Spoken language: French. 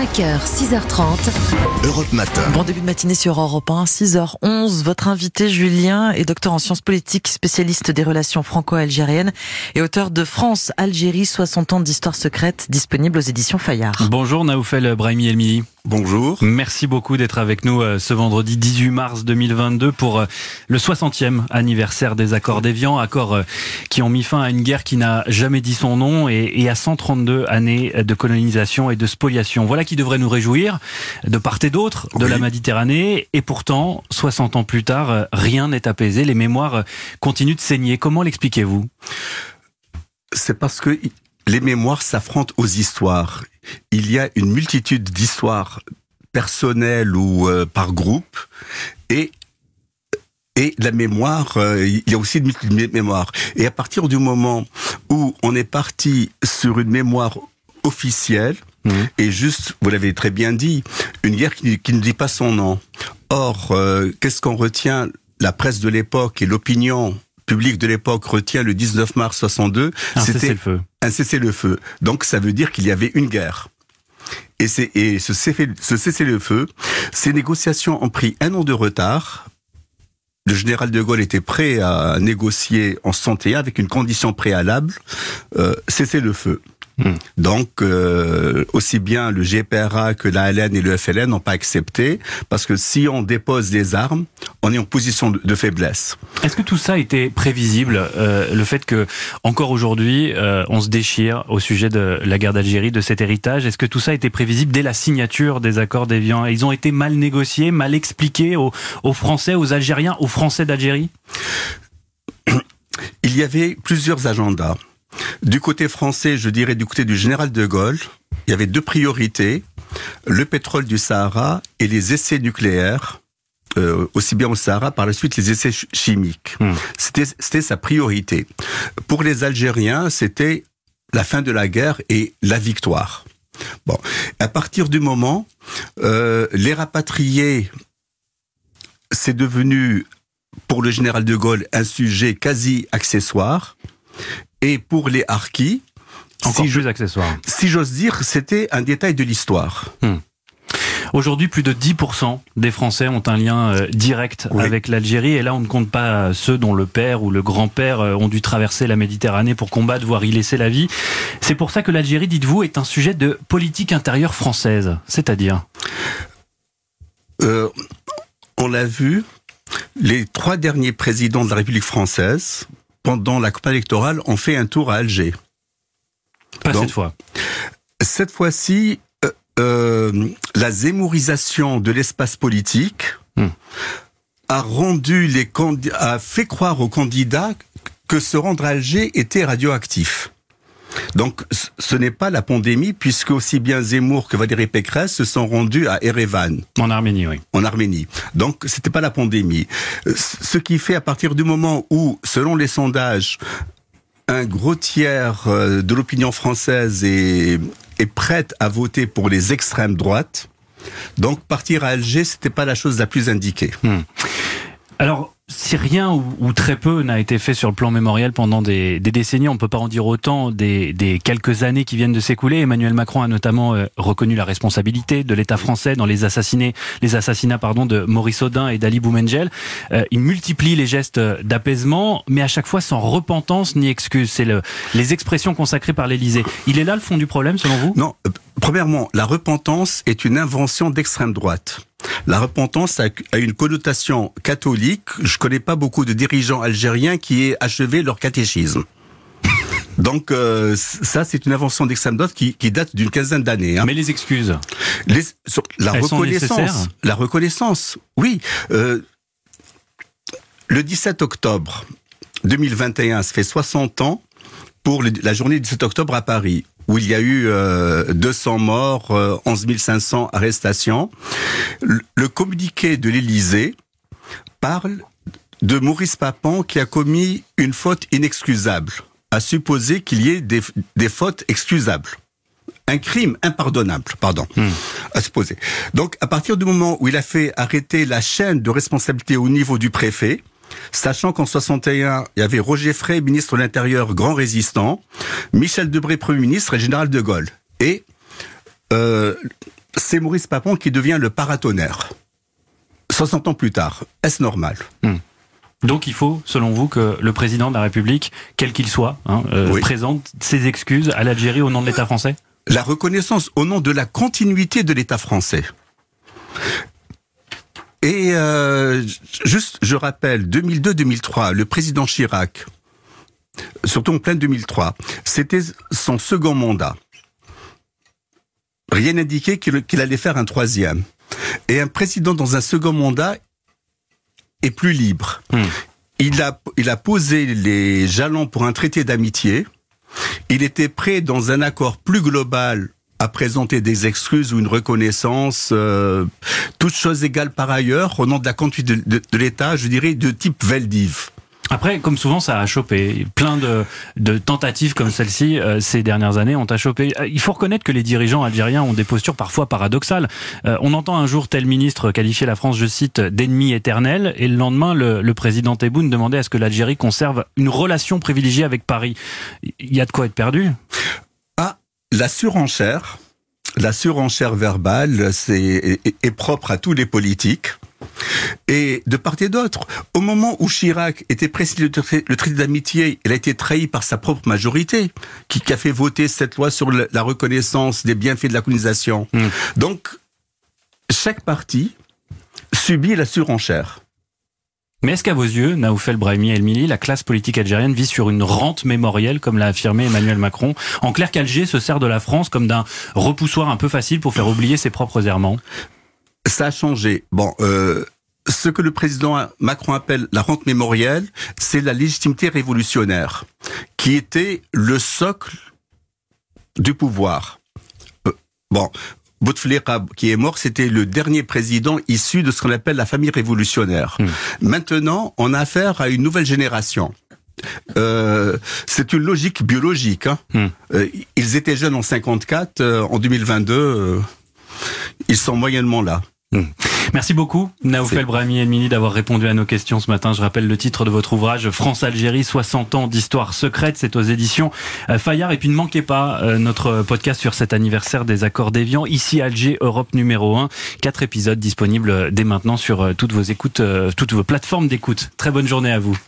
5h, 6h30. Europe Matin. Bon début de matinée sur Europe 1, 6h11. Votre invité Julien est docteur en sciences politiques, spécialiste des relations franco-algériennes et auteur de France, Algérie, 60 ans d'histoire secrète, disponible aux éditions Fayard. Bonjour Naoufel Brahimi Elmili. Bonjour. Merci beaucoup d'être avec nous euh, ce vendredi 18 mars 2022 pour euh, le 60e anniversaire des accords d'Évian, accords euh, qui ont mis fin à une guerre qui n'a jamais dit son nom et à 132 années de colonisation et de spoliation. Voilà qui devrait nous réjouir de part et d'autre de la Méditerranée et pourtant 60 ans plus tard, rien n'est apaisé, les mémoires continuent de saigner. Comment l'expliquez-vous? C'est parce que les mémoires s'affrontent aux histoires. Il y a une multitude d'histoires personnelles ou euh, par groupe et et la mémoire, euh, il y a aussi une multitude de mémoires. Et à partir du moment où on est parti sur une mémoire officielle, mmh. et juste, vous l'avez très bien dit, une guerre qui, ne dit pas son nom. Or, euh, qu'est-ce qu'on retient? La presse de l'époque et l'opinion public de l'époque retient le 19 mars 62, c'était un cessez-le-feu. Donc ça veut dire qu'il y avait une guerre. Et, et ce cessez-le-feu, ces négociations ont pris un an de retard. Le général de Gaulle était prêt à négocier en 61 avec une condition préalable, euh, cesser Hmm. Donc, euh, aussi bien le GPRA que la LN et le FLN n'ont pas accepté, parce que si on dépose des armes, on est en position de faiblesse. Est-ce que tout ça était prévisible euh, Le fait que, encore aujourd'hui, euh, on se déchire au sujet de la guerre d'Algérie, de cet héritage, est-ce que tout ça était prévisible dès la signature des accords d'Évian? Ils ont été mal négociés, mal expliqués aux, aux Français, aux Algériens, aux Français d'Algérie? Il y avait plusieurs agendas. Du côté français, je dirais du côté du général de Gaulle, il y avait deux priorités, le pétrole du Sahara et les essais nucléaires. Euh, aussi bien au Sahara, par la suite les essais chimiques. Hmm. C'était sa priorité. Pour les Algériens, c'était la fin de la guerre et la victoire. Bon, à partir du moment, euh, les rapatriés, c'est devenu pour le général de Gaulle un sujet quasi accessoire. Et pour les harkis, encore si plus accessoire. Si j'ose dire, c'était un détail de l'histoire. Hmm. Aujourd'hui, plus de 10% des Français ont un lien euh, direct avec l'Algérie. Et là, on ne compte pas ceux dont le père ou le grand-père euh, ont dû traverser la Méditerranée pour combattre, voire y laisser la vie. C'est pour ça que l'Algérie, dites-vous, est un sujet de politique intérieure française. C'est-à-dire euh, On l'a vu, les trois derniers présidents de la République française, pendant la campagne électorale, ont fait un tour à Alger. Pas cette fois. Cette fois-ci, euh, euh, la zémourisation de l'espace politique hmm. a rendu les a fait croire aux candidats que se rendre à Alger était radioactif. Donc ce n'est pas la pandémie puisque aussi bien Zemmour que Valérie Pécresse se sont rendus à Erevan. En Arménie, oui. En Arménie. Donc c'était pas la pandémie. Ce qui fait à partir du moment où, selon les sondages, un gros tiers euh, de l'opinion française est, est prête à voter pour les extrêmes droites. Donc partir à Alger, c'était pas la chose la plus indiquée. Hmm. Alors, si rien ou, très peu n'a été fait sur le plan mémoriel pendant des, décennies, on ne peut pas en dire autant des, quelques années qui viennent de s'écouler. Emmanuel Macron a notamment euh, reconnu la responsabilité de l'État français dans les, assassinés, les assassinats pardon, de Maurice Audin et d'Ali Boumengel. Euh, il multiplie les gestes d'apaisement, mais à chaque fois sans repentance ni excuse. C'est le, les expressions consacrées par l'Élysée. Il est là le fond du problème, selon vous? Non. Euh, premièrement, la repentance est une invention d'extrême droite. La repentance a, une connotation catholique. Je connais pas beaucoup de dirigeants algériens qui aient achevé leur catéchisme. Donc euh, ça, c'est une invention d'extrême droite qui, date d'une quinzaine d'années. Hein. Mais les excuses, la reconnaissance, la reconnaissance, oui. Euh, le 17 octobre 2021, ça fait 60 ans pour la journée du 17 octobre à Paris où il y a eu 200 euh, morts, 11 euh, 500 arrestations. Le, communiqué de l'Élysée parle de Maurice Papon qui a commis une faute inexcusable, à supposer qu'il y ait des, fautes excusables un crime impardonnable, pardon, hmm. à supposer. Donc, à partir du moment où il a fait arrêter la chaîne de responsabilité au niveau du préfet, sachant qu'en 61, il y avait Roger Frey, ministre de l'Intérieur, grand résistant, Michel Debré, Premier ministre, et général de Gaulle. Et euh, c'est Maurice Papon qui devient le paratonnerre. 60 ans plus tard. Est-ce normal? Hmm. Donc il faut, selon vous, que le président de la République, quel qu'il soit, hein, euh, présente ses excuses à l'Algérie au nom de l'État français? La reconnaissance au nom de la continuité de l'État français. Et euh, juste, je rappelle, 2002-2003, le président Chirac, surtout en plein 2003, c'était son second mandat. Rien n'indiquait qu'il allait faire un troisième. Et un président dans un second mandat est plus libre. Hmm. Il, a, il a posé les jalons pour un traité d'amitié. Il était prêt dans un accord plus global à présenter des excuses ou une reconnaissance, euh, toutes choses égales par ailleurs, au nom de la conduite de, l'État, je dirais, de type Veldiv. Après, comme souvent, ça a chopé. Plein de, de tentatives comme celle-ci euh, ces dernières années ont chopé. Euh, il faut reconnaître que les dirigeants algériens ont des postures parfois paradoxales. Euh, on entend un jour tel ministre qualifier la France, je cite, d'ennemi éternel, et le lendemain, le, le président Tebboune demandait à ce que l'Algérie conserve une relation privilégiée avec Paris. Il y a de quoi être perdu? La surenchère, la surenchère verbale, c'est est propre à tous les politiques. Et de part et d'autre, au moment où Chirac était précisé le traité d'amitié, il a été trahi par sa propre majorité, qui, a fait voter cette loi sur la reconnaissance des bienfaits de la colonisation. Hmm. Donc, chaque parti subit la surenchère. Mais est-ce qu'à vos yeux, Naoufel Brahimi Elmili, la classe politique algérienne vit sur une rente mémorielle, comme l'a affirmé Emmanuel Macron En clair, qu'Alger se sert de la France comme d'un repoussoir un peu facile pour faire oublier ses propres errements ça a changé. Bon, euh, ce que le président Macron appelle la rente mémorielle, c'est la légitimité révolutionnaire, qui était le socle du pouvoir. Euh, bon, Bouteflika, qui est mort, c'était le dernier président issu de ce qu'on appelle la famille révolutionnaire. Hmm. Maintenant, on a affaire à une nouvelle génération. Euh, c'est une logique biologique. Hein. Hmm. Euh, ils étaient jeunes en 54, euh, en 2022, ils sont moyennement là. Hmm. Merci beaucoup, Naoufel Brahimi Elmini, d'avoir répondu à nos questions ce matin. Je rappelle le titre de votre ouvrage, France-Algérie, 60 ans d'histoire secrète. C'est aux éditions euh, Fayard. Et puis ne manquez pas euh, notre podcast sur cet anniversaire des accords d'Évian. Ici, Alger, Europe numéro 1. Quatre épisodes disponibles dès maintenant sur euh, toutes vos écoutes, toutes vos plateformes d'écoute. Très bonne journée à vous.